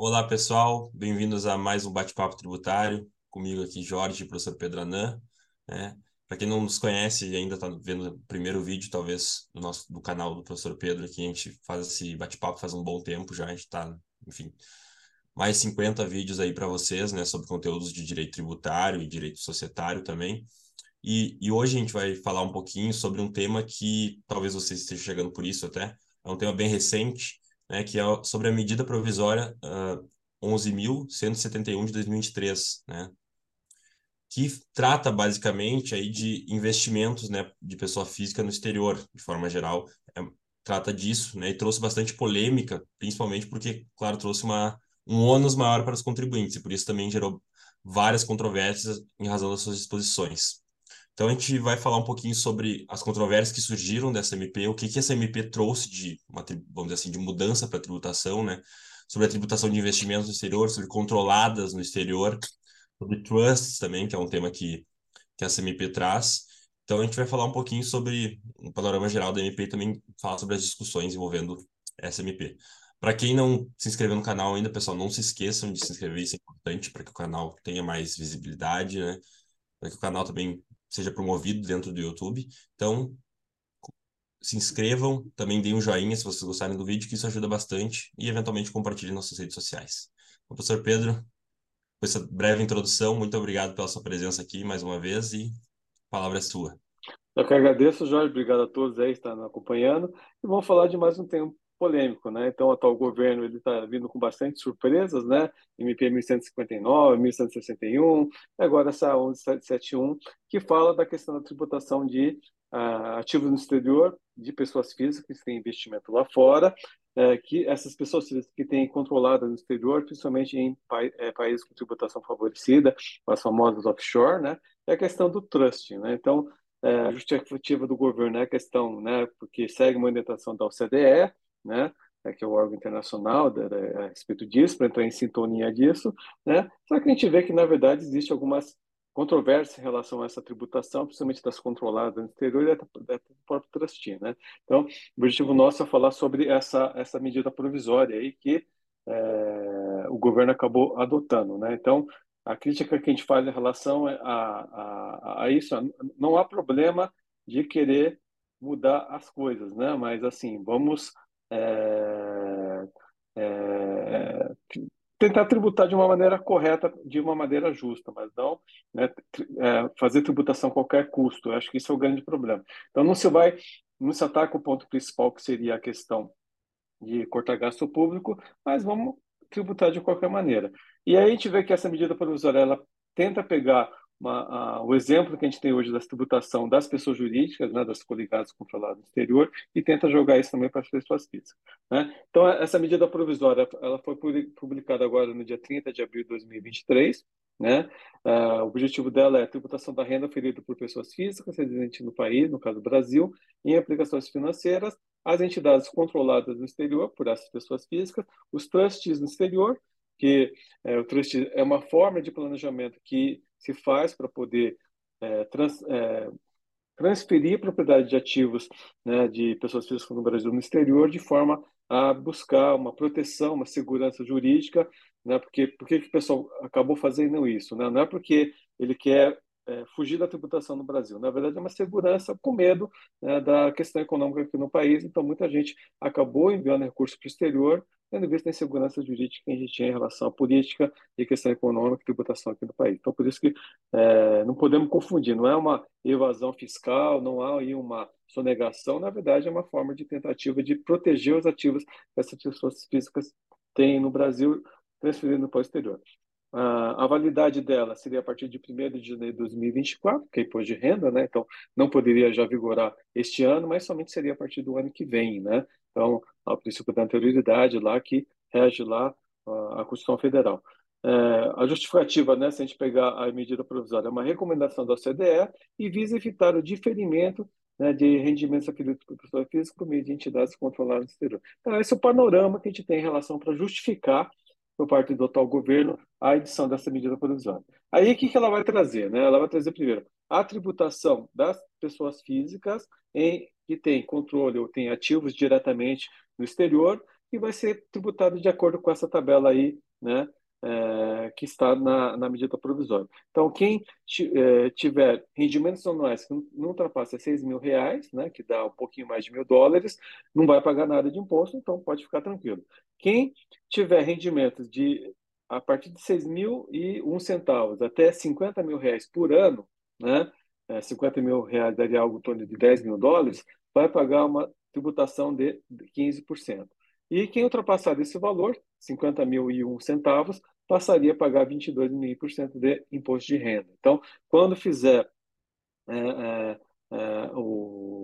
Olá, pessoal, bem-vindos a mais um bate-papo tributário. Comigo aqui, Jorge, professor Pedro Anan. Né? Para quem não nos conhece e ainda está vendo o primeiro vídeo, talvez, do, nosso, do canal do professor Pedro, aqui a gente faz esse bate-papo faz um bom tempo já, a gente está, enfim, mais 50 vídeos aí para vocês, né, sobre conteúdos de direito tributário e direito societário também. E, e hoje a gente vai falar um pouquinho sobre um tema que talvez vocês estejam chegando por isso até, é um tema bem recente, né, que é sobre a medida provisória uh, ah, 11.171 de 2023, né, que trata basicamente aí de investimentos, né, de pessoa física no exterior, de forma geral, é, trata disso, né, e trouxe bastante polêmica, principalmente porque, claro, trouxe uma um ônus maior para os contribuintes, e por isso também gerou várias controvérsias em razão das suas disposições. Então a gente vai falar um pouquinho sobre as controvérsias que surgiram dessa MP, o que que essa MP trouxe de, uma, vamos dizer assim, de mudança para a tributação, né? Sobre a tributação de investimentos no exterior, sobre controladas no exterior, sobre trusts também, que é um tema que, que essa MP traz. Então a gente vai falar um pouquinho sobre o um panorama geral da MP e também falar sobre as discussões envolvendo essa MP. Para quem não se inscreveu no canal ainda, pessoal, não se esqueçam de se inscrever, isso é importante para que o canal tenha mais visibilidade, né? Para que o canal também seja promovido dentro do YouTube. Então, se inscrevam, também deem um joinha se vocês gostarem do vídeo, que isso ajuda bastante, e eventualmente compartilhem nas suas redes sociais. Professor Pedro, com essa breve introdução, muito obrigado pela sua presença aqui mais uma vez e a palavra é sua. Eu que agradeço, Jorge, obrigado a todos aí que estão acompanhando, e vamos falar de mais um tema polêmico, né? Então, o atual governo ele está vindo com bastante surpresas, né? MP 1159, 1161, agora essa 1171, que fala da questão da tributação de uh, ativos no exterior de pessoas físicas que têm investimento lá fora, é, que essas pessoas que têm controlada no exterior, principalmente em pa é, países com tributação favorecida, as famosas offshore, né? É a questão do trust, né? Então, é, a justificativa do governo é a questão, né? Porque segue uma orientação da OCDE, né? É, que é o órgão internacional da, da, a respeito disso, para entrar em sintonia disso, né? Só que a gente vê que, na verdade, existe algumas controvérsias em relação a essa tributação, principalmente das controladas no exterior e da, própria trustee, né? Então, o objetivo nosso é falar sobre essa, essa medida provisória aí que é, o governo acabou adotando, né? Então, a crítica que a gente faz em relação a, a, a isso, não há problema de querer mudar as coisas, né? Mas, assim, vamos é, é, tentar tributar de uma maneira correta, de uma maneira justa, mas não né, é, fazer tributação a qualquer custo. Eu acho que isso é o grande problema. Então não se vai, não se ataca o ponto principal que seria a questão de cortar gasto público, mas vamos tributar de qualquer maneira. E aí a gente vê que essa medida provisória ela tenta pegar uma, o exemplo que a gente tem hoje da tributação das pessoas jurídicas, né, das coligadas controladas no exterior, e tenta jogar isso também para as pessoas físicas. Né? Então, essa medida provisória ela foi publicada agora no dia 30 de abril de 2023. Né? Uh, o objetivo dela é a tributação da renda oferida por pessoas físicas residentes no país, no caso do Brasil, em aplicações financeiras, as entidades controladas no exterior por essas pessoas físicas, os trustees no exterior, que é, o trust é uma forma de planejamento que se faz para poder é, trans, é, transferir propriedade de ativos né, de pessoas físicas no Brasil no exterior de forma a buscar uma proteção, uma segurança jurídica, né? Porque por que o pessoal acabou fazendo isso, né? Não é porque ele quer é, fugir da tributação no Brasil. Na verdade, é uma segurança com medo né, da questão econômica aqui no país. Então, muita gente acabou enviando recursos para o exterior tendo visto a insegurança jurídica que a gente tinha em relação à política e questão econômica e tributação aqui no país. Então, por isso que é, não podemos confundir, não é uma evasão fiscal, não há aí uma sonegação, na verdade é uma forma de tentativa de proteger os ativos que essas pessoas físicas têm no Brasil, transferindo para o exterior. a validade dela seria a partir de 1 de janeiro de 2024, que é imposto de renda, né? Então, não poderia já vigorar este ano, mas somente seria a partir do ano que vem, né? Então, o princípio da anterioridade lá que rege lá a Constituição Federal. É, a justificativa, né, se a gente pegar a medida provisória, é uma recomendação da OCDE e visa evitar o diferimento né, de rendimentos adquiridos por pessoa física por meio de entidades controladas no exterior. Então, esse é o panorama que a gente tem em relação para justificar, por parte do atual governo, a edição dessa medida provisória. Aí, o que, que ela vai trazer? Né? Ela vai trazer, primeiro, a tributação das pessoas físicas em que tem controle ou tem ativos diretamente no exterior e vai ser tributado de acordo com essa tabela aí né, é, que está na, na, medida provisória. Então, quem é, tiver rendimentos anuais que não ultrapassam 6 mil reais, né, que dá um pouquinho mais de mil dólares, não vai pagar nada de imposto, então pode ficar tranquilo. Quem tiver rendimentos de a partir de 6 mil e um centavos até 50 mil reais por ano, né, é, 50 mil reais daria algo em torno de 10 mil dólares, vai pagar uma tributação de 15%. E quem ultrapassar desse valor, 50 mil e um centavos, passaria a pagar 22,5% de imposto de renda. Então, quando fizer é, é, é, o,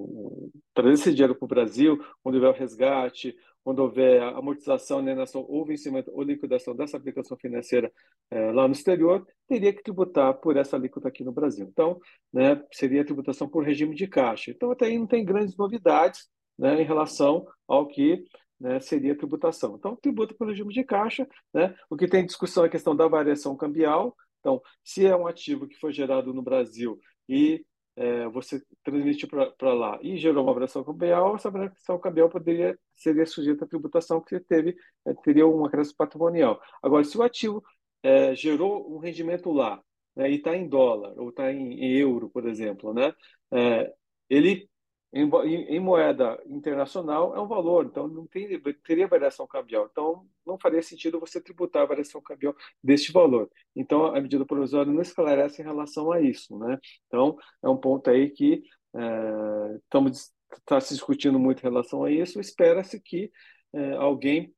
trazer esse dinheiro para o Brasil, quando houver o resgate, quando houver amortização, alienação ou vencimento ou liquidação dessa aplicação financeira é, lá no exterior, teria que tributar por essa alíquota aqui no Brasil. Então, né, seria tributação por regime de caixa. Então, até aí não tem grandes novidades né, em relação ao que né, seria a tributação. Então, tributa pelo regime de caixa. Né? O que tem discussão é a questão da variação cambial. Então, se é um ativo que foi gerado no Brasil e é, você transmitiu para lá e gerou uma variação cambial, essa variação cambial poderia seria sujeita à tributação que teve, é, teria um acréscimo patrimonial. Agora, se o ativo é, gerou um rendimento lá né, e está em dólar ou está em, em, euro, por exemplo, né, é, ele em, em, moeda internacional é um valor, então não tem, teria variação cambial. Então, não faria sentido você tributar a variação cambial deste valor. Então, a medida provisória não esclarece em relação a isso. Né? Então, é um ponto aí que é, estamos está se discutindo muito em relação a isso. Espera-se que é, alguém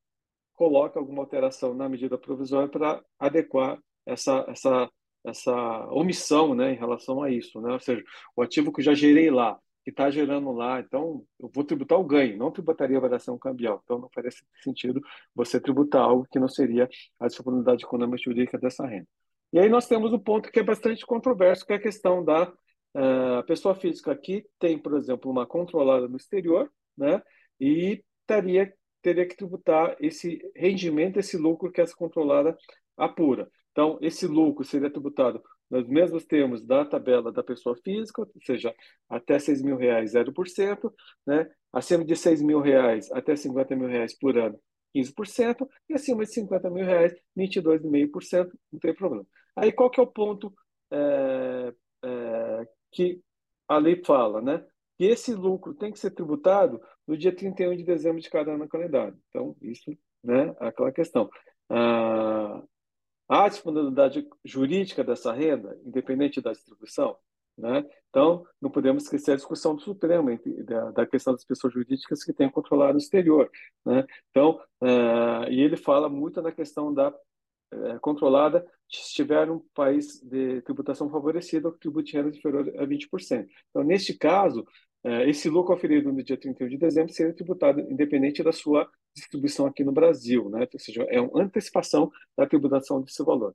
coloque alguma alteração na medida provisória para adequar essa, essa, essa omissão né, em relação a isso. Né? Ou seja, o ativo que eu já gerei lá, que está gerando lá. Então, eu vou tributar o ganho, não tributaria a variação cambial. Então, não faria sentido você tributar algo que não seria a disponibilidade econômica jurídica dessa renda. E aí nós temos um ponto que é bastante controverso, que é a questão da uh, pessoa física que tem, por exemplo, uma controlada no exterior, né? E teria, teria que tributar esse rendimento, esse lucro que essa controlada apura. Então, esse lucro seria tributado nos mesmos termos da tabela da pessoa física, ou seja, até 6 mil reais, 0%, né? acima de 6 mil reais até 50 mil reais por ano, 15%, e acima de 50 mil reais, 22,5%, não tem problema. Aí qual que é o ponto é, é, que a lei fala, né? Que esse lucro tem que ser tributado no dia 31 de dezembro de cada ano calendário. Então, isso né, aquela questão. Ah, Há disponibilidade jurídica dessa renda, independente da distribuição? Né? Então, não podemos esquecer a discussão do Supremo da, da questão das pessoas jurídicas que têm controlado o exterior. Né? Então, uh, e ele fala muito na questão da uh, controlada se tiver um país de tributação favorecida ou tributo de renda inferior a 20%. Então, neste caso, esse lucro oferido no dia 31 de dezembro seria tributado independente da sua distribuição aqui no Brasil, né? ou seja, é uma antecipação da tributação desse valor.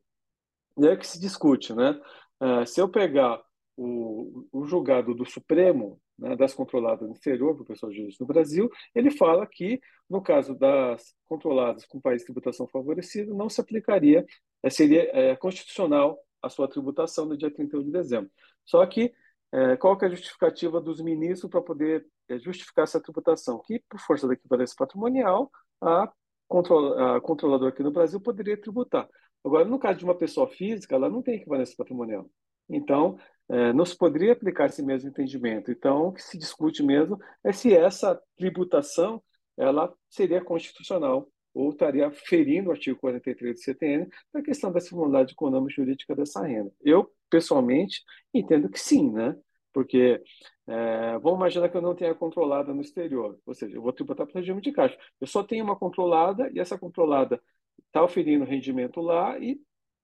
E é que se discute, né? Uh, se eu pegar o, o julgado do Supremo, né, das controladas no exterior, pessoal juiz no Brasil, ele fala que, no caso das controladas com país de tributação favorecido, não se aplicaria, é, seria é, constitucional a sua tributação no dia 31 de dezembro. Só que é, qual que é a justificativa dos ministros para poder é, justificar essa tributação? Que, por força da equivalência patrimonial, a, control, a controladora aqui no Brasil poderia tributar. Agora, no caso de uma pessoa física, ela não tem equivalência patrimonial. Então, é, não se poderia aplicar esse mesmo entendimento. Então, o que se discute mesmo é se essa tributação ela seria constitucional ou estaria ferindo o artigo 43 do CTN na questão da simularidade econômica e jurídica dessa renda. Eu, pessoalmente, entendo que sim, né? Porque é, vamos imaginar que eu não tenha controlada no exterior, ou seja, eu vou tributar o regime de caixa. Eu só tenho uma controlada e essa controlada está oferindo rendimento lá e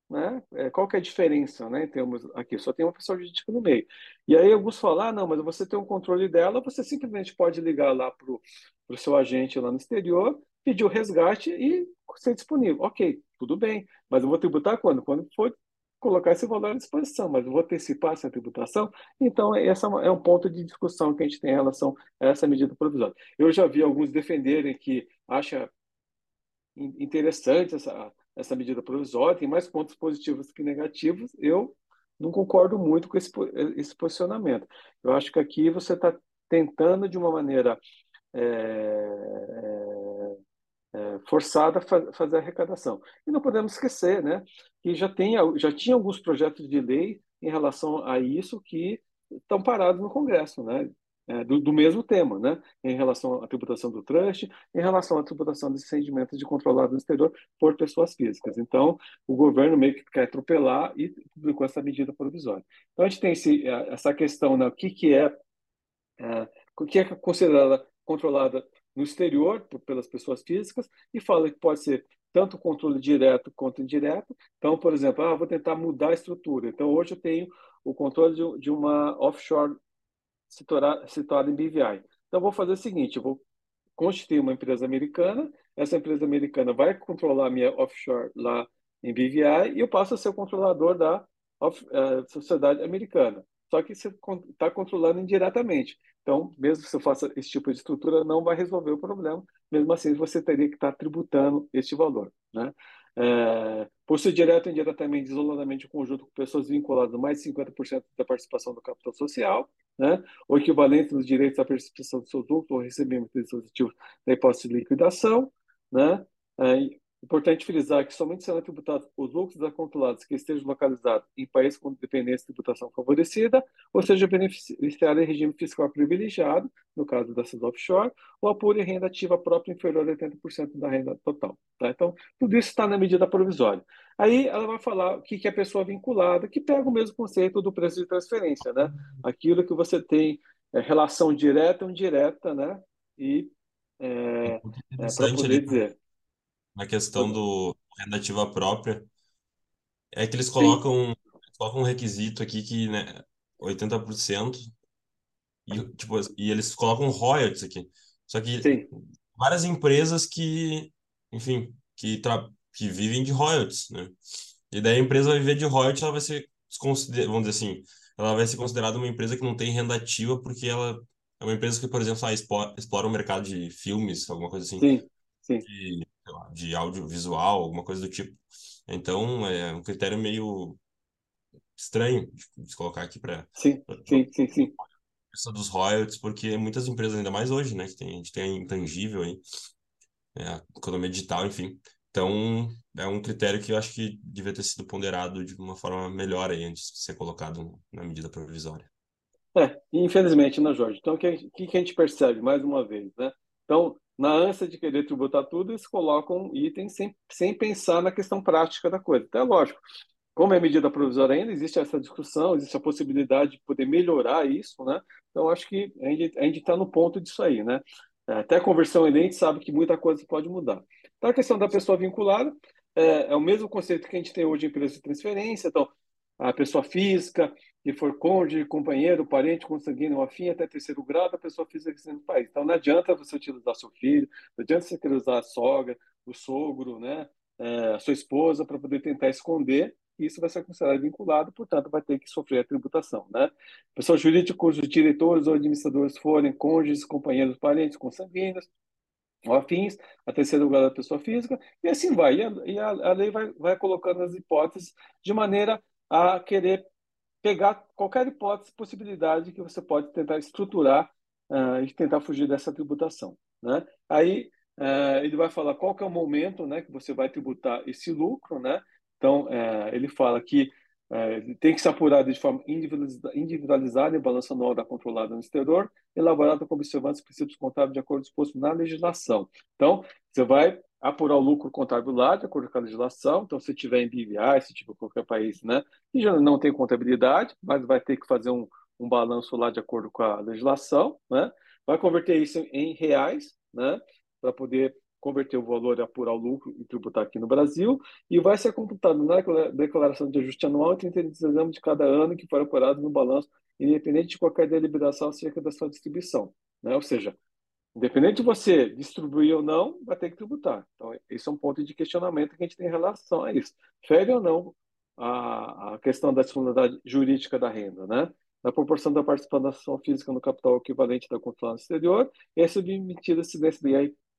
né? É, qual que é a diferença, né? Em termos aqui, só tem uma pessoa jurídica no meio. E aí alguns falam, ah, não, mas você tem um controle dela, você simplesmente pode ligar lá para o seu agente lá no exterior, pedir o resgate e ser disponível. Ok, tudo bem, mas eu vou tributar quando? Quando for colocar esse valor à disposição, mas eu vou antecipar essa tributação. Então, esse é um ponto de discussão que a gente tem em relação a essa medida provisória. Eu já vi alguns defenderem que acha interessante essa, essa medida provisória, tem mais pontos positivos que negativos. Eu não concordo muito com esse, esse posicionamento. Eu acho que aqui você está tentando, de uma maneira é, é, é, forçada a fazer a arrecadação. E não podemos esquecer né, que já, tem, já tinha alguns projetos de lei em relação a isso que estão parados no Congresso, né? É, do, do, mesmo tema, né? em relação à tributação do trust, em relação à tributação desses rendimentos de controlado no exterior por pessoas físicas. Então, o governo meio que quer atropelar e publicou essa medida provisória. Então, a gente tem esse, é, essa questão, né? o que, que é, é, o que é considerada controlada no exterior por, pelas pessoas físicas e fala que pode ser tanto controle direto quanto indireto. Então, por exemplo, ah, vou tentar mudar a estrutura. Então, hoje eu tenho o controle de, de uma offshore situada em BVI. Então, vou fazer o seguinte: vou constituir uma empresa americana, essa empresa americana vai controlar a minha offshore lá em BVI e eu passo a ser o controlador da uh, sociedade americana. Só que você está controlando indiretamente. Então, mesmo que você faça esse tipo de estrutura, não vai resolver o problema. Mesmo assim, você teria que estar tributando este valor. Né? É, por ser direto ou indiretamente, isoladamente, o conjunto com pessoas vinculadas a mais de 50% da participação do capital social, né, ou equivalente nos direitos à participação dos seus lucros ou recebimento de dispositivos da hipótese de liquidação, né, é, Importante frisar que somente serão tributados os lucros da controlados que estejam localizados em países com dependência de tributação favorecida, ou seja, beneficiário em regime fiscal privilegiado, no caso dessas offshore, ou apure renda ativa própria inferior a 80% da renda total. Tá? Então, tudo isso está na medida provisória. Aí ela vai falar o que é pessoa vinculada, que pega o mesmo conceito do preço de transferência, né? Aquilo que você tem é, relação direta ou indireta, né? E é, é, para poder dizer na questão do renda ativa própria, é que eles colocam, eles colocam um requisito aqui que, né, 80%, e, tipo, e eles colocam royalties aqui. Só que Sim. várias empresas que, enfim, que, tra que vivem de royalties, né? E daí a empresa vai viver de royalties, ela vai ser, vamos dizer assim, ela vai ser considerada uma empresa que não tem renda ativa porque ela é uma empresa que, por exemplo, ah, explora, explora o mercado de filmes, alguma coisa assim. Sim, sim. De, lá, de audiovisual, alguma coisa do tipo. Então, é um critério meio estranho de, colocar aqui para. Sim, sim, sim, sim. Essa dos royalties, porque muitas empresas, ainda mais hoje, né, que tem, a gente tem a intangível aí, é, a economia digital, enfim. Então, é um critério que eu acho que devia ter sido ponderado de uma forma melhor aí antes de ser colocado na medida provisória. É, infelizmente, né, Jorge? Então, o que, que a gente percebe, mais uma vez, né? Então, na ânsia de querer tributar tudo, eles colocam itens sem, sem pensar na questão prática da coisa. Então, é lógico, como é medida provisória ainda, existe essa discussão, existe a possibilidade de poder melhorar isso, né? Então, acho que a gente está no ponto disso aí, né? Até a conversão em a gente sabe que muita coisa pode mudar. Então, a questão da pessoa vinculada é, é o mesmo conceito que a gente tem hoje em empresa de transferência. Então, a pessoa física, que for cônjuge, companheiro, parente, consanguíneo, afim até terceiro grau, a pessoa física que no país. Então, não adianta você utilizar seu filho, não adianta você querer usar a sogra, o sogro, né, é, a sua esposa, para poder tentar esconder, isso vai ser considerado vinculado, portanto, vai ter que sofrer a tributação. Né? Pessoas jurídicas cujos diretores ou administradores forem cônjuges, companheiros, parentes, consanguíneos, ou afins, a terceiro grau da pessoa física, e assim vai. E a, e a lei vai, vai colocando as hipóteses de maneira a querer pegar qualquer hipótese, possibilidade que você pode tentar estruturar uh, e tentar fugir dessa tributação. Né? Aí uh, ele vai falar qual que é o momento né, que você vai tributar esse lucro. Né? Então, uh, ele fala que tem que ser apurado de forma individualizada em balanço anual da controlada no exterior, elaborado com observância dos princípios contábeis de acordo disposto na legislação. Então, você vai apurar o lucro contábil lá, de acordo com a legislação. Então, se tiver em BVI, se tiver em qualquer país, né, que já não tem contabilidade, mas vai ter que fazer um, um balanço lá de acordo com a legislação, né, vai converter isso em reais, né, para poder converter o valor e apurar o lucro e tributar aqui no Brasil, e vai ser computado na declaração de ajuste anual em 30 de dezembro de cada ano que for apurado no balanço, independente de qualquer deliberação acerca da sua distribuição. Né? Ou seja, Independente de você distribuir ou não, vai ter que tributar. Então, esse é um ponto de questionamento que a gente tem em relação a isso. Fere ou não a, a questão da disponibilidade jurídica da renda, né? Na proporção da participação física no capital equivalente da controle exterior, é submetida a incidência do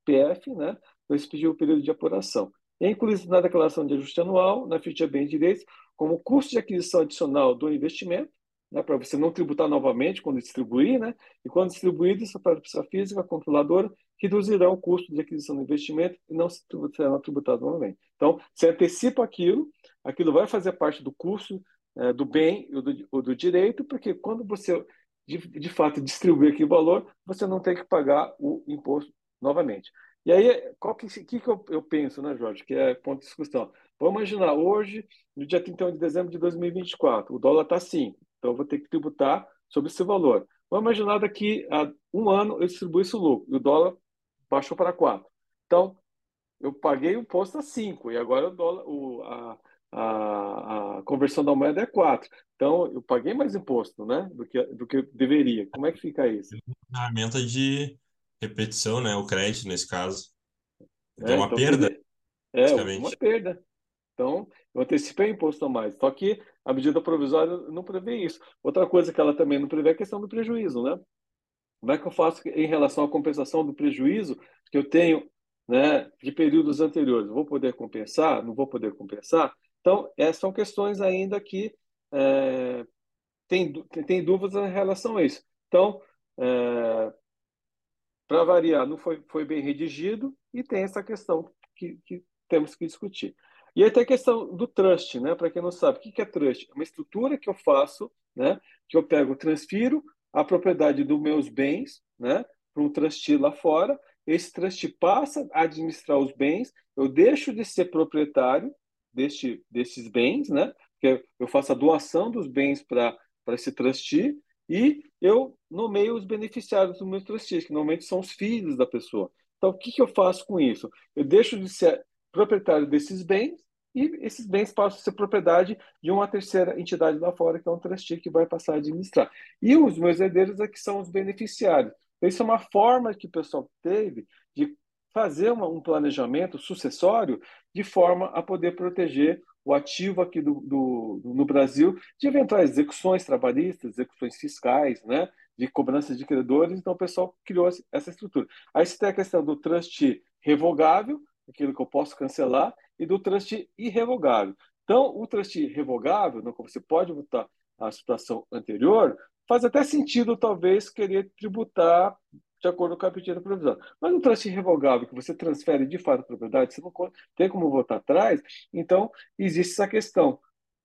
IPF, né? Então, esse pediu o período de apuração. É incluído na declaração de ajuste anual, na ficha de bens e direitos, como custo de aquisição adicional do investimento, né, para você não tributar novamente quando distribuir, né? E quando distribuído, isso para a pessoa física, controladora, reduzirão o custo de aquisição do investimento e não serão tributados novamente. Então, você antecipa aquilo, aquilo vai fazer parte do custo é, do bem ou do, do, direito, porque quando você, de, de fato, distribuir aquele valor, você não tem que pagar o imposto novamente. E aí, qual que, que, que eu, eu, penso, né, Jorge, que é ponto de discussão. Vamos imaginar, hoje, no dia 31 de dezembro de 2024, o dólar está 5, então eu vou ter que tributar sobre esse valor. Vamos imaginar daqui a um ano eu distribuo esse lucro, e o dólar baixou para 4. Então, eu paguei o imposto a 5, e agora o dólar, o, a, a, a, conversão da moeda é 4. Então, eu paguei mais imposto né, do, que, do que deveria. Como é que fica isso? Ferramenta de repetição, né? O crédito, nesse caso. Então, é uma então, perda. É, uma perda. Então, eu antecipei o imposto a mais. Só que a medida provisória não prevê isso. Outra coisa que ela também não prevê é a questão do prejuízo, né? Como é que eu faço em relação à compensação do prejuízo que eu tenho né, de períodos anteriores? Vou poder compensar? Não vou poder compensar? Então, essas são questões ainda que é, tem, tem dúvidas em relação a isso. Então, é, para variar, não foi, foi bem redigido e tem essa questão que, que temos que discutir. E aí tem a questão do trust, né? Para quem não sabe, o que é trust? É uma estrutura que eu faço, né? Que eu pego, transfiro a propriedade dos meus bens, né? Para um trustee lá fora. Esse trustee passa a administrar os bens. Eu deixo de ser proprietário deste, desses bens, né? Que eu faço a doação dos bens para esse trustee e eu nomeio os beneficiários dos meus trustees, que normalmente são os filhos da pessoa. Então, o que, que eu faço com isso? Eu deixo de ser proprietário desses bens e esses bens passam a ser propriedade de uma terceira entidade lá fora, que é um trustee que vai passar a administrar. E os meus herdeiros é que são os beneficiários. Então, isso é uma forma que o pessoal teve de fazer uma, um planejamento sucessório de forma a poder proteger o ativo aqui do, do, no Brasil de eventuais execuções trabalhistas, execuções fiscais, né, de cobranças de credores. Então, o pessoal criou essa estrutura. Aí você tem a questão do trust revogável, aquilo que eu posso cancelar, e do trust irrevogável. Então, o trust revogável, no qual você pode votar a situação anterior, faz até sentido, talvez, querer tributar de acordo com a pedida provisória. Mas um trust revogável, que você transfere de fato a propriedade, você não tem como votar atrás, então existe essa questão.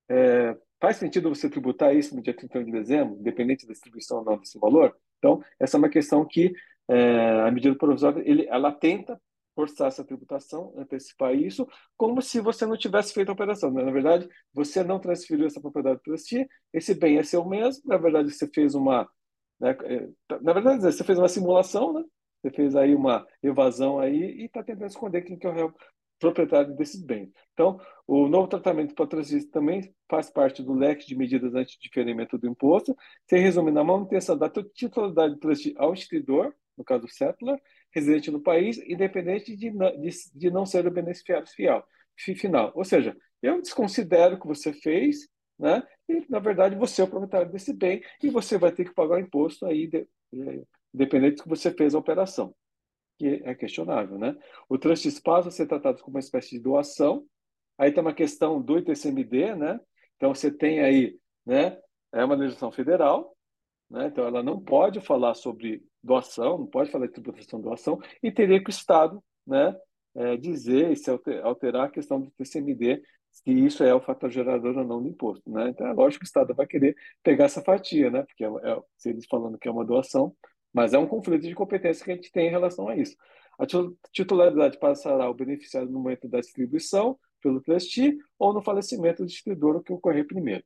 É, faz sentido você tributar isso no dia 31 de dezembro, independente da distribuição ou não desse valor? Então, essa é uma questão que é, a medida provisória ele, ela tenta forçar essa tributação, antecipar isso, como se você não tivesse feito a operação. Na verdade, você não transferiu essa propriedade para si, esse bem é seu mesmo, na verdade, você fez uma né? É, tá, na verdade, você fez uma simulação, né? Você fez aí uma evasão aí e está tentando esconder quem que é o real proprietário desses bens. Então, o novo tratamento patrocínio também faz parte do leque de medidas anti-diferimento do imposto, se resume na manutenção da titularidade do trust ao instituidor, no caso o settler, residente no país, independente de, de, de não ser o beneficiário fiel, final. Ou seja, eu desconsidero o que você fez, né? E, na verdade, você é o proprietário desse bem e você vai ter que pagar imposto aí, de, independente do que você fez a operação, que é questionável, né? O trust espaço vai ser tratado como uma espécie de doação. Aí tem uma questão do ITCMD, né? Então, você tem aí, né? É uma legislação federal, né? Então, ela não pode falar sobre doação, não pode falar de tributação de doação, e teria que o Estado, né? É, dizer e se alterar a questão do TCMD se isso é o fator gerador ou não do imposto. Né? Então, é lógico que o Estado vai querer pegar essa fatia, né? porque é, é, se eles falando que é uma doação, mas é um conflito de competência que a gente tem em relação a isso. A titularidade passará ao beneficiário no momento da distribuição pelo trustee ou no falecimento do distribuidor, o que ocorrer primeiro.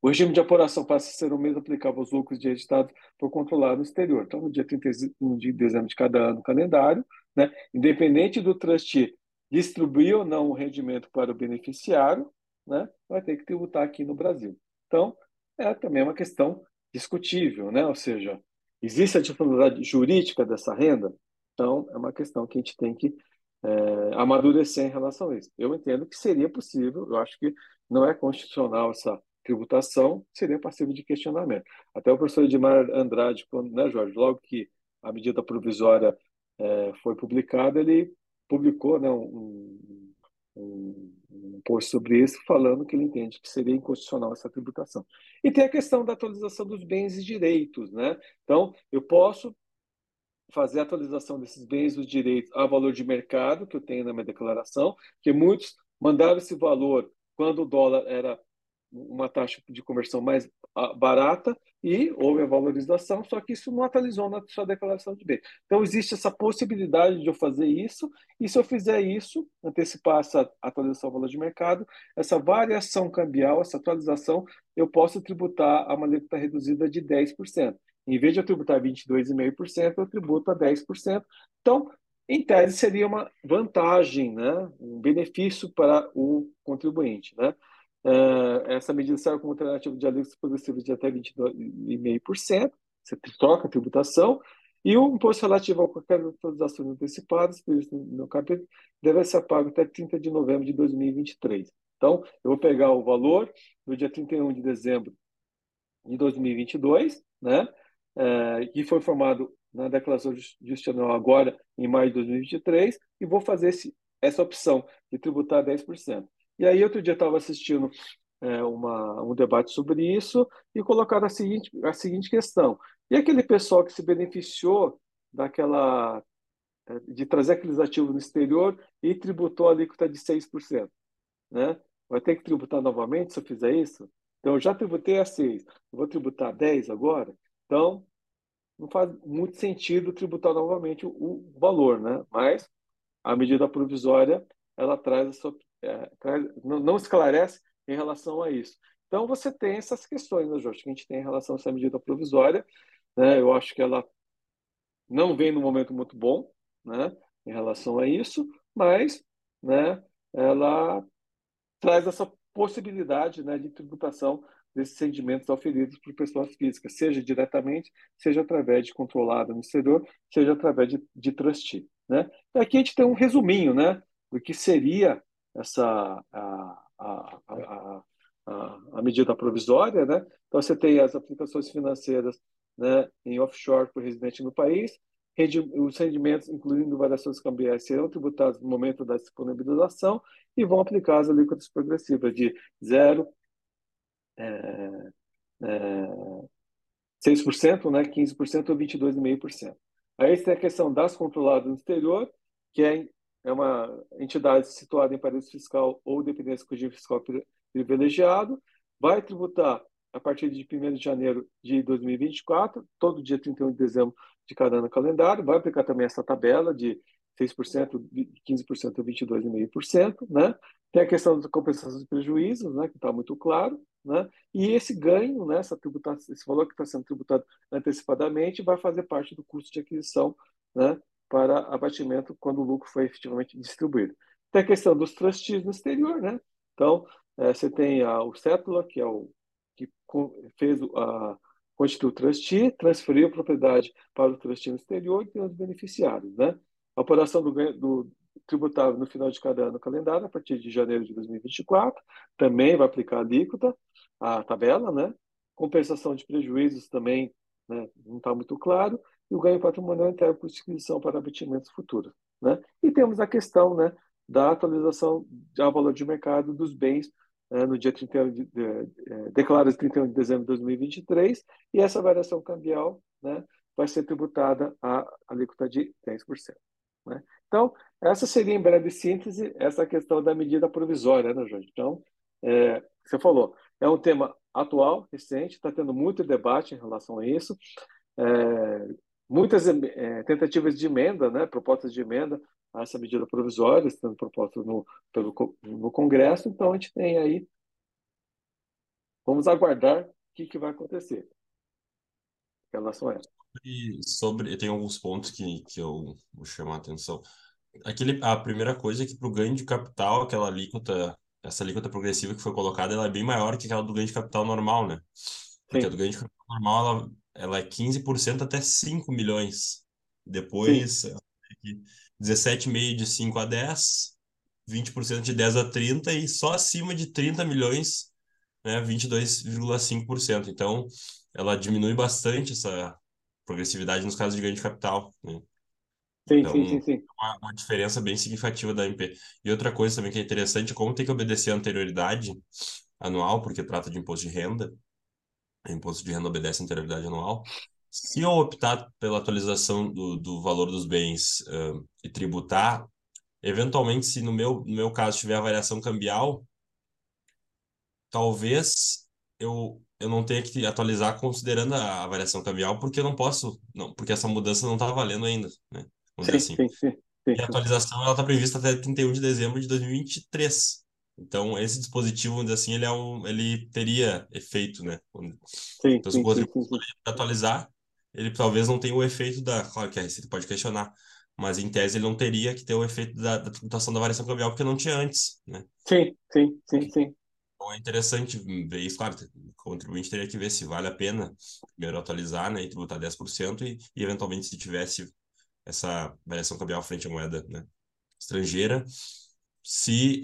O regime de apuração passa a ser o mesmo aplicável aos lucros de editado por controlar no exterior. Então, no dia 31 de dezembro de cada ano calendário, né, independente do trustee distribuir ou não o rendimento para o beneficiário, né, vai ter que tributar aqui no Brasil. Então, é também uma questão discutível, né? ou seja, existe a disponibilidade jurídica dessa renda? Então, é uma questão que a gente tem que é, amadurecer em relação a isso. Eu entendo que seria possível, eu acho que não é constitucional essa tributação, seria passível de questionamento. Até o professor Edmar Andrade, quando, né, Jorge, logo que a medida provisória é, foi publicada, ele publicou né, um, um, um post sobre isso, falando que ele entende que seria inconstitucional essa tributação. E tem a questão da atualização dos bens e direitos. Né? Então, eu posso fazer a atualização desses bens, os direitos a valor de mercado que eu tenho na minha declaração, que muitos mandaram esse valor quando o dólar era uma taxa de conversão mais ah, barata e houve a valorização, só que isso não atualizou na sua declaração de bens. Então, existe essa possibilidade de eu fazer isso, e se eu fizer isso, antecipar essa atualização do valor de mercado, essa variação cambial, essa atualização, eu posso tributar a que está reduzida de 10%. Em vez de eu tributar 22,5%, eu tributo a 10%. Então, em tese, seria uma vantagem, né? um benefício para o contribuinte. Né? Uh, essa medida serve como alternativa de alíquotas progressivas de até 22,5%, você troca a tributação, e o imposto relativo a qualquer atualizações antecipadas, previsto no capítulo, deve ser pago até 30 de novembro de 2023. Então, eu vou pegar o valor do dia 31 de dezembro de 2022, né, uh, que foi formado na declaração justicional agora, em maio de 2023, e vou fazer esse, essa opção de tributar 10%. E aí, outro dia, estava assistindo é, uma, um debate sobre isso e colocaram a seguinte, a seguinte questão. E aquele pessoal que se beneficiou daquela é, de trazer aqueles ativos no exterior e tributou a alíquota de 6%, né? Vai ter que tributar novamente se eu fizer isso? Então, eu já tributei a 6, eu vou tributar a 10 agora? Então, não faz muito sentido tributar novamente o, o valor, né? Mas a medida provisória, ela traz essa, é, não esclarece em relação a isso. Então, você tem essas questões, né, Jorge, que a gente tem em relação a essa medida provisória. Né? Eu acho que ela não vem num momento muito bom né, em relação a isso, mas né, ela traz essa possibilidade né, de tributação desses rendimentos oferidos por pessoas físicas, seja diretamente, seja através de controlada no exterior, seja através de, de trustee. Né? Aqui a gente tem um resuminho né, do que seria essa a, a, a, a, medida provisória, né? Então você tem as aplicações financeiras, né, em offshore por residente no país, os rendimentos, incluindo variações cambiais, serão tributados no momento da disponibilização e vão aplicar as alíquotas progressivas de 0, é, é, 6%, né, 15% ou 22,5%. Aí tem a questão das controladas no exterior, que é é uma entidade situada em paraíso fiscal ou dependência com regime fiscal privilegiado, vai tributar a partir de 1 de janeiro de 2024, todo dia 31 de dezembro de cada ano calendário, vai aplicar também essa tabela de 6%, 15% ou 22,5%, né? Tem a questão da compensação de prejuízos, né, que está muito claro, né? E esse ganho, né, essa tributação, esse valor que está sendo tributado antecipadamente vai fazer parte do custo de aquisição, né, para abatimento quando o lucro foi efetivamente distribuído. Tem a questão dos trustees no exterior, né? Então, é, você tem a, o cétula, que é o que fez a constituiu o trustee, transferiu a propriedade para o trustee no exterior e tem os beneficiários, né? A operação do, do tributável no final de cada ano calendário, a partir de janeiro de 2024, também vai aplicar a alíquota, a tabela, né? Compensação de prejuízos também né, não está muito claro e o ganho patrimonial interno por disquisição para abatimentos futuros. Né? E temos a questão né, da atualização do valor de mercado dos bens né, no dia 31 de, declara 31 de dezembro de 2023 e essa variação cambial né, vai ser tributada a alíquota de 10%. Né? Então, essa seria em breve síntese essa questão da medida provisória, né, Jorge? Então, é, você falou, é um tema atual, recente, está tendo muito debate em relação a isso. É, muitas é, tentativas de emenda, né, propostas de emenda a essa medida provisória, sendo proposta no, pelo, no Congresso, então a gente tem aí, vamos aguardar o que, que vai acontecer em relação a ela. E sobre, tem alguns pontos que, que eu vou chamar a atenção. Aquele, a primeira coisa é que para o ganho de capital, aquela alíquota, essa alíquota progressiva que foi colocada, ela é bem maior que aquela do ganho de capital normal, né? Porque Sim. a do ganho de capital normal, ela ela é 15% até 5 milhões. Depois, 17,5% de 5 a 10, 20% de 10 a 30 e só acima de 30 milhões, né, 22,5%. Então, ela diminui bastante essa progressividade nos casos de ganho de capital. Né? Sim, então, sim, sim, sim. Uma, uma, diferença bem significativa da MP. E outra coisa também que é interessante, como tem que obedecer a anterioridade anual, porque trata de imposto de renda, imposto de renda obedece à anterioridade anual. Se eu optar pela atualização do, do valor dos bens uh, e tributar, eventualmente, se no meu, no meu caso tiver variação cambial, talvez eu, eu não tenha que atualizar considerando a, a variação cambial, porque eu não posso, não, porque essa mudança não está valendo ainda, né? Vamos sim, dizer assim. Sim, sim, sim, e a atualização está prevista até 31 de dezembro de 2023. Então, esse dispositivo, vamos dizer assim, ele, é um, ele teria efeito, né? Sim, então, se o dispositivo atualizar, ele talvez não tenha o efeito da. Claro que a Receita pode questionar, mas em tese ele não teria que ter o efeito da, da tributação da variação cambial, porque não tinha antes, né? Sim, sim, sim, sim. Então é interessante ver isso, claro, o contribuinte teria que ver se vale a pena primeiro atualizar, né, e tributar 10% e, e eventualmente se tivesse essa variação cambial frente à moeda né, estrangeira, se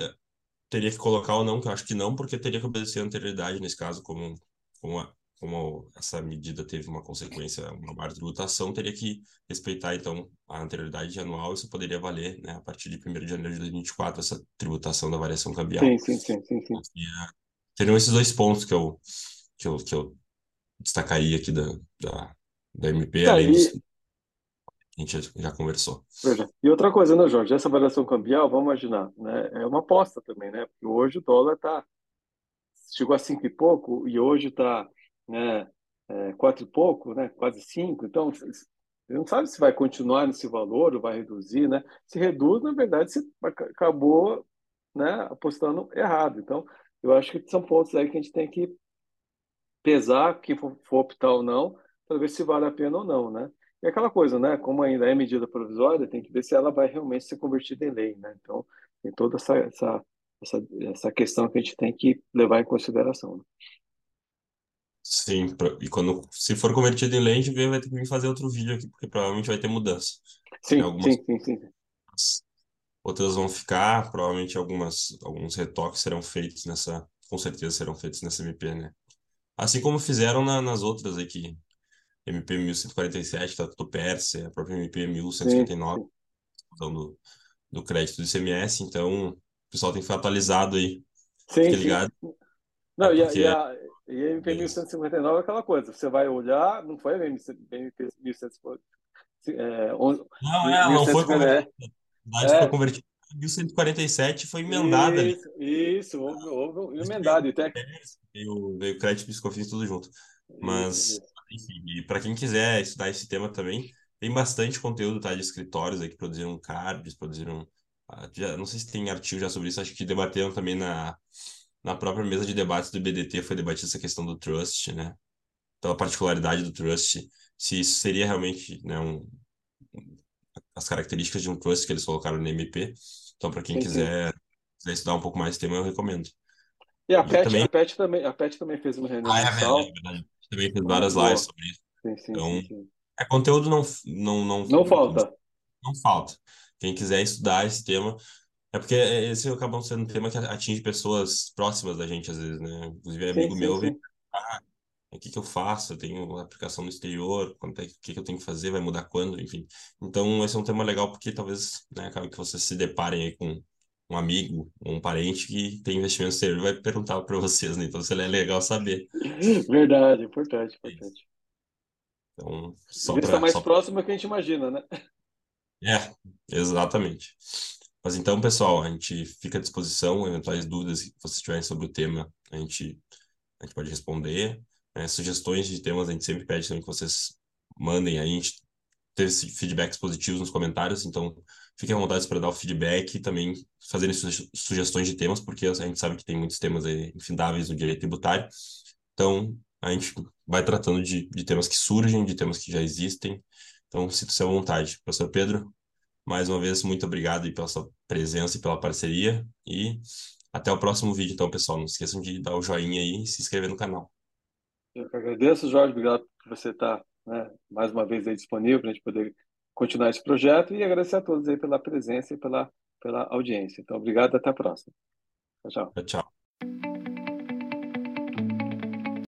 teria que colocar ou não, que eu acho que não, porque teria que obedecer a anterioridade nesse caso, como, como, a, como essa medida teve uma consequência, uma tributação, teria que respeitar, então, a anterioridade anual, isso poderia valer, né, a partir de 1 de janeiro de 2024, essa tributação da variação cambial. Sim, sim, sim, sim. sim. E, teriam esses dois pontos que eu, que eu, que eu destacaria aqui da, da, da MP, tá, além e... a gente já conversou. Veja. E outra coisa, né, Jorge? Essa variação cambial, vamos imaginar, né? É uma aposta também, né? Porque hoje o dólar tá chegou a cinco e pouco e hoje está, né? É, quatro e pouco, né? Quase cinco. Então, você não sabe se vai continuar nesse valor ou vai reduzir, né? Se reduz, na verdade, você acabou, né? Apostando errado. Então, eu acho que são pontos aí que a gente tem que pesar, quem for optar ou não, para ver se vale a pena ou não, né? E aquela coisa, né? Como ainda é medida provisória, tem que ver se ela vai realmente ser convertida em lei, né? Então, tem toda essa, essa, essa, essa questão que a gente tem que levar em consideração. Né? Sim, e quando se for convertido em lei, a gente vai ter que fazer outro vídeo aqui, porque provavelmente vai ter mudança. Sim, algumas... sim, sim, sim. Outras vão ficar, provavelmente algumas, alguns retoques serão feitos nessa, com certeza serão feitos nessa MP, né? Assim como fizeram na, nas outras aqui, MP 1147, tá do Pérsia, a própria MP 1159, questão do, do crédito do ICMS, então o pessoal tem que ficar atualizado aí. Sim, Fique ligado. Sim. Não, é e, a, e, a, e a MP 1159 é aquela coisa, você vai olhar, não foi a MP 1159. É, não, é, não foi convertido. É. foi convertido em 1147 foi emendada isso, ali. Isso, houve, houve emendado. E até... veio, veio crédito e piscofins tudo junto. Mas, isso, e para quem quiser estudar esse tema também, tem bastante conteúdo, tá? De escritórios aí que produziram cards, produziram. Ah, já, não sei se tem artigo já sobre isso, acho que debateram também na, na própria mesa de debates do BDT, foi debatida essa questão do trust, né? Então, a particularidade do trust, se isso seria realmente né, um, as características de um trust que eles colocaram no MP. Então, para quem quiser, quiser estudar um pouco mais esse tema, eu recomendo. E a, e PET, também... a, PET também, a PET também fez uma reunião ah, é, mensal. É verdade também fiz várias lives sobre isso. Sim, sim, então, sim, sim. É, conteúdo não, não, não, não falta. Não, não falta. Quem quiser estudar esse tema, é porque esse acaba sendo um tema que atinge pessoas próximas da gente, às vezes, né? Inclusive, amigo sim, meu vem, ah, o que que eu faço? Eu tenho uma aplicação no exterior, quanto é, o que que eu tenho que fazer? Vai mudar quando? Enfim. Então, esse é um tema legal porque talvez, né, acabe que vocês se deparem aí com um amigo um parente que tem investimento exterior vai perguntar para vocês, né? Então, isso é legal saber. Verdade, importante, importante. Então, só para mais só... próximo é que a gente imagina, né? É, exatamente. Mas então, pessoal, a gente fica à disposição, eventuais dúvidas que vocês tiverem sobre o tema, a gente, a gente pode responder. Né? Sugestões de temas, a gente sempre pede também que vocês mandem aí, a gente teve feedbacks positivos nos comentários, então Fiquem à vontade para dar o feedback e também fazerem sugestões de temas, porque a gente sabe que tem muitos temas infindáveis no direito tributário. Então, a gente vai tratando de, de temas que surgem, de temas que já existem. Então, sinta-se à vontade. Professor Pedro, mais uma vez, muito obrigado pela sua presença e pela parceria. E até o próximo vídeo, então, pessoal. Não esqueçam de dar o joinha aí e se inscrever no canal. Eu que agradeço, Jorge. Obrigado por você estar né, mais uma vez aí disponível para a gente poder continuar esse projeto e agradecer a todos aí pela presença e pela, pela audiência. Então, obrigado até a próxima. Tchau, tchau. Tchau.